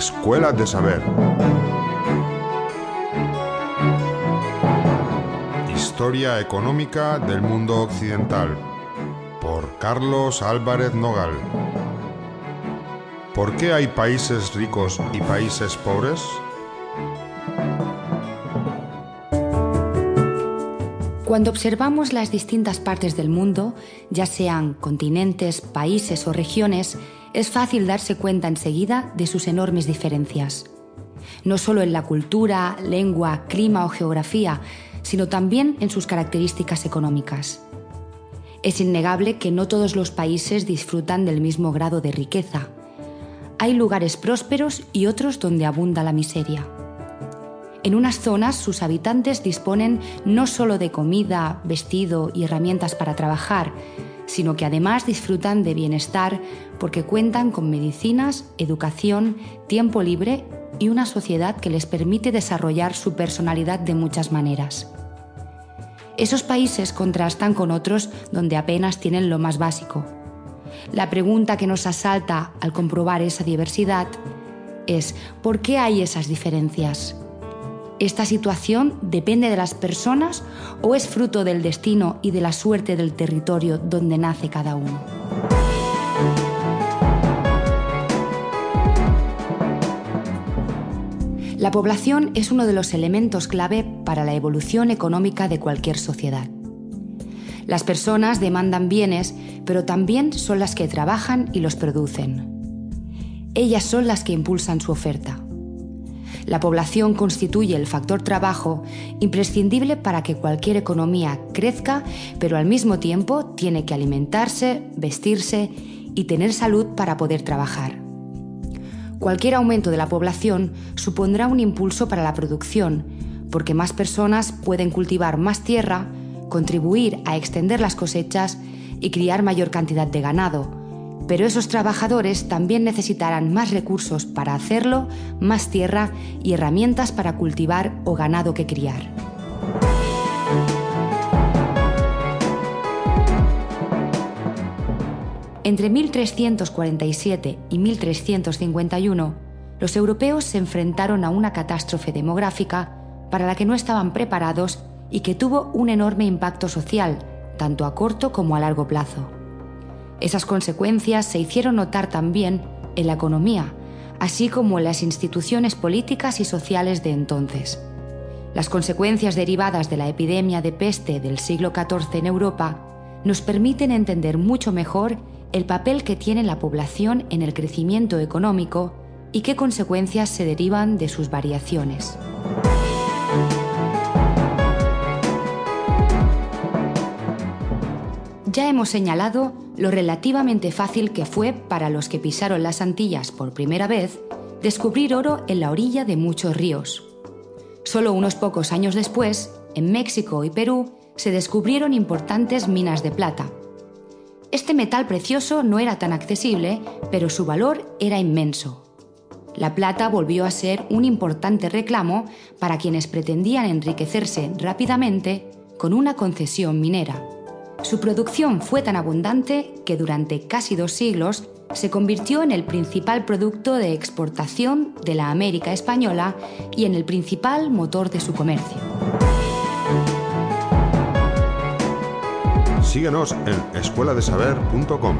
Escuela de Saber. Historia económica del mundo occidental. Por Carlos Álvarez Nogal. ¿Por qué hay países ricos y países pobres? Cuando observamos las distintas partes del mundo, ya sean continentes, países o regiones, es fácil darse cuenta enseguida de sus enormes diferencias. No solo en la cultura, lengua, clima o geografía, sino también en sus características económicas. Es innegable que no todos los países disfrutan del mismo grado de riqueza. Hay lugares prósperos y otros donde abunda la miseria. En unas zonas sus habitantes disponen no solo de comida, vestido y herramientas para trabajar, sino que además disfrutan de bienestar porque cuentan con medicinas, educación, tiempo libre y una sociedad que les permite desarrollar su personalidad de muchas maneras. Esos países contrastan con otros donde apenas tienen lo más básico. La pregunta que nos asalta al comprobar esa diversidad es ¿por qué hay esas diferencias? ¿Esta situación depende de las personas o es fruto del destino y de la suerte del territorio donde nace cada uno? La población es uno de los elementos clave para la evolución económica de cualquier sociedad. Las personas demandan bienes, pero también son las que trabajan y los producen. Ellas son las que impulsan su oferta. La población constituye el factor trabajo imprescindible para que cualquier economía crezca, pero al mismo tiempo tiene que alimentarse, vestirse y tener salud para poder trabajar. Cualquier aumento de la población supondrá un impulso para la producción, porque más personas pueden cultivar más tierra, contribuir a extender las cosechas y criar mayor cantidad de ganado, pero esos trabajadores también necesitarán más recursos para hacerlo, más tierra y herramientas para cultivar o ganado que criar. Entre 1347 y 1351, los europeos se enfrentaron a una catástrofe demográfica para la que no estaban preparados y que tuvo un enorme impacto social, tanto a corto como a largo plazo. Esas consecuencias se hicieron notar también en la economía, así como en las instituciones políticas y sociales de entonces. Las consecuencias derivadas de la epidemia de peste del siglo XIV en Europa nos permiten entender mucho mejor el papel que tiene la población en el crecimiento económico y qué consecuencias se derivan de sus variaciones. Ya hemos señalado lo relativamente fácil que fue para los que pisaron las Antillas por primera vez descubrir oro en la orilla de muchos ríos. Solo unos pocos años después, en México y Perú, se descubrieron importantes minas de plata. Este metal precioso no era tan accesible, pero su valor era inmenso. La plata volvió a ser un importante reclamo para quienes pretendían enriquecerse rápidamente con una concesión minera. Su producción fue tan abundante que durante casi dos siglos se convirtió en el principal producto de exportación de la América española y en el principal motor de su comercio. Síguenos en escueladesaber.com.